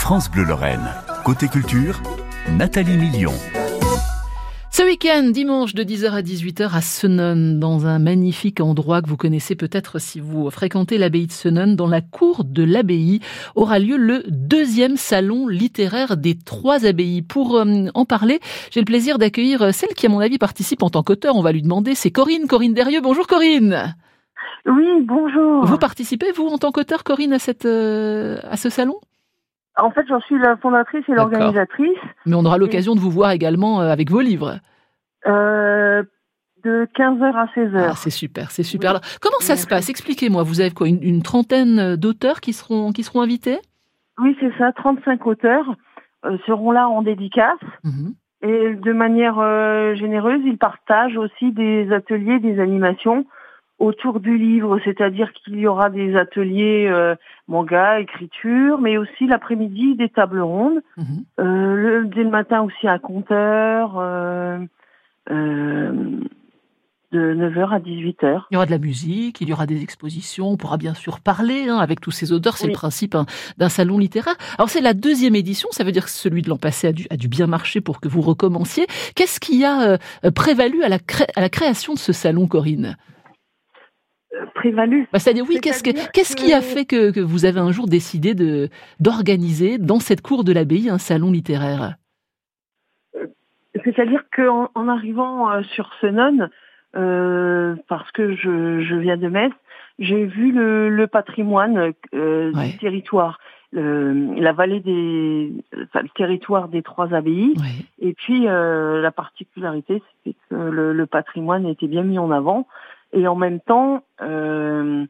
France Bleu Lorraine. Côté culture, Nathalie Million. Ce week-end, dimanche de 10h à 18h à Senon, dans un magnifique endroit que vous connaissez peut-être si vous fréquentez l'abbaye de Senon, dans la cour de l'abbaye, aura lieu le deuxième salon littéraire des trois abbayes. Pour euh, en parler, j'ai le plaisir d'accueillir celle qui, à mon avis, participe en tant qu'auteur. On va lui demander, c'est Corinne, Corinne Derieux. Bonjour Corinne. Oui, bonjour. Vous participez, vous, en tant qu'auteur, Corinne, à, cette, euh, à ce salon? En fait, j'en suis la fondatrice et l'organisatrice. Mais on aura l'occasion de vous voir également euh, avec vos livres. Euh, de 15h à 16h. Ah, c'est super, c'est super. Oui. Alors, comment ça se passe? Expliquez-moi. Vous avez quoi une, une trentaine d'auteurs qui seront qui seront invités? Oui, c'est ça. 35 auteurs euh, seront là en dédicace. Mhm. Et de manière euh, généreuse, ils partagent aussi des ateliers, des animations autour du livre. C'est-à-dire qu'il y aura des ateliers euh, manga, écriture, mais aussi l'après-midi des tables rondes. Mhm. Euh, le, dès le matin aussi un compteur. Euh, euh, de 9h à 18h. Il y aura de la musique, il y aura des expositions. On pourra bien sûr parler hein, avec tous ces auteurs. C'est Oui. le principe hein, d'un salon littéraire. Alors, c'est la deuxième édition. Ça veut dire que celui de l'an passé a dû, a dû bien marcher pour que vous recommenciez. Qu'est-ce qui a euh, prévalu à la, cré- à la création de ce salon, Corinne? Euh. Bah, C'est-à-dire, oui, qu'est-ce, que, qui a fait que, que vous avez un jour décidé de, d'organiser dans cette cour de l'abbaye un salon littéraire? C'est-à-dire qu'en en arrivant euh, sur Senon, euh, parce que je, je viens de Metz, j'ai vu le, le patrimoine euh, Ouais. du territoire, le- la vallée des, enfin, le territoire des trois abbayes. Oui. Et puis euh, la particularité, c'est que le, le patrimoine était bien mis en avant. Et en même temps, euh,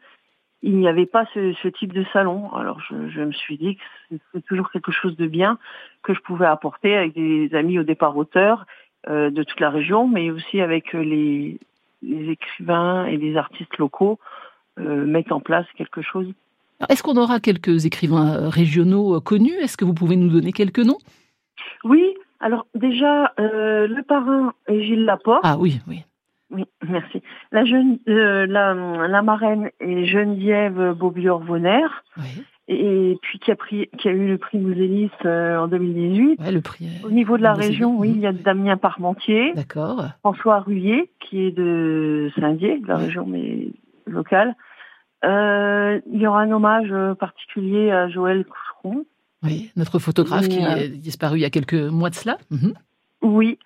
il n'y avait pas ce, ce type de salon. Alors je, je me suis dit que c'est- c'est toujours quelque chose de bien que je pouvais apporter avec des amis au départ auteurs euh, de toute la région, mais aussi avec les, les écrivains et les artistes locaux, euh, mettre en place quelque chose. Est-ce qu'on aura quelques écrivains régionaux euh, connus? Est-ce que vous pouvez nous donner quelques noms? Oui, alors déjà, euh, le parrain est Gilles Laporte. Ah oui, oui. Oui, merci. La, jeune, euh, la, la marraine est Geneviève Beaubier-Vonner, oui. et puis qui a, pris, qui a eu le prix Mousélis euh, en 2018. Ouais, le prix. est- Au niveau de la région, oui, il y a Damien Parmentier. François Ruyer, qui est de Saint-Dié, de la Oui. région mais locale. Euh, il y aura un hommage euh, particulier à Joël Coucheron. Oui, notre photographe qui euh, est disparu il y a quelques mois de cela. Mhm. Oui.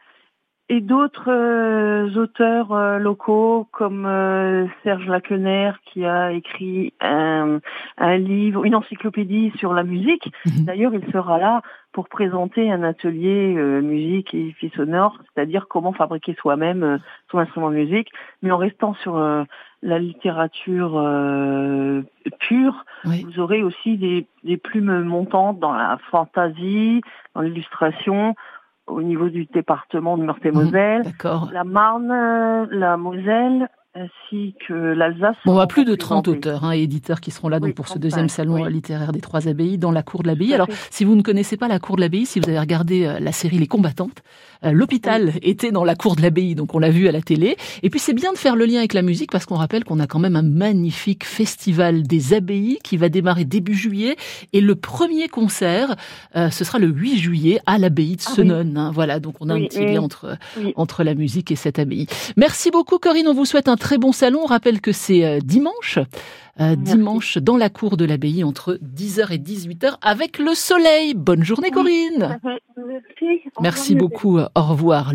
Et d'autres euh, auteurs euh, locaux comme euh, Serge Laquener qui a écrit un, un livre, une encyclopédie sur la musique. Mhm. D'ailleurs, il sera là pour présenter un atelier euh, musique et effets sonores, c'est-à-dire comment fabriquer soi-même euh, son instrument de musique, mais en restant sur euh, la littérature euh, pure. Oui. Vous aurez aussi des, des plumes montantes dans la fantaisie, dans l'illustration, au niveau du département de Meurthe-et-Moselle, la Marne, euh, la Moselle, ainsi que l'Alsace. Bon, on a seront plus de 30 représentés. auteurs hein, et éditeurs qui seront là donc pour ce 35, deuxième salon oui. littéraire des Trois Abbayes dans la cour de l'abbaye. Alors, si vous ne connaissez pas la cour de l'abbaye, si vous avez regardé euh, la série Les Combattantes, euh, l'hôpital était dans la cour de l'abbaye, donc on l'a vu à la télé. Et puis c'est bien de faire le lien avec la musique parce qu'on rappelle qu'on a quand même un magnifique festival des abbayes qui va démarrer début juillet et le premier concert, euh, ce sera le 8 juillet à l'abbaye de Ah oui. Senon. hein. Voilà, donc on a un petit lien entre entre la musique et cette abbaye. Merci beaucoup Corinne, on vous souhaite un très bon salon. On rappelle que c'est euh, dimanche, euh, dimanche dans la cour de l'abbaye entre 10h et 18h avec le soleil. Bonne journée. Corinne. Merci. Beaucoup, au revoir.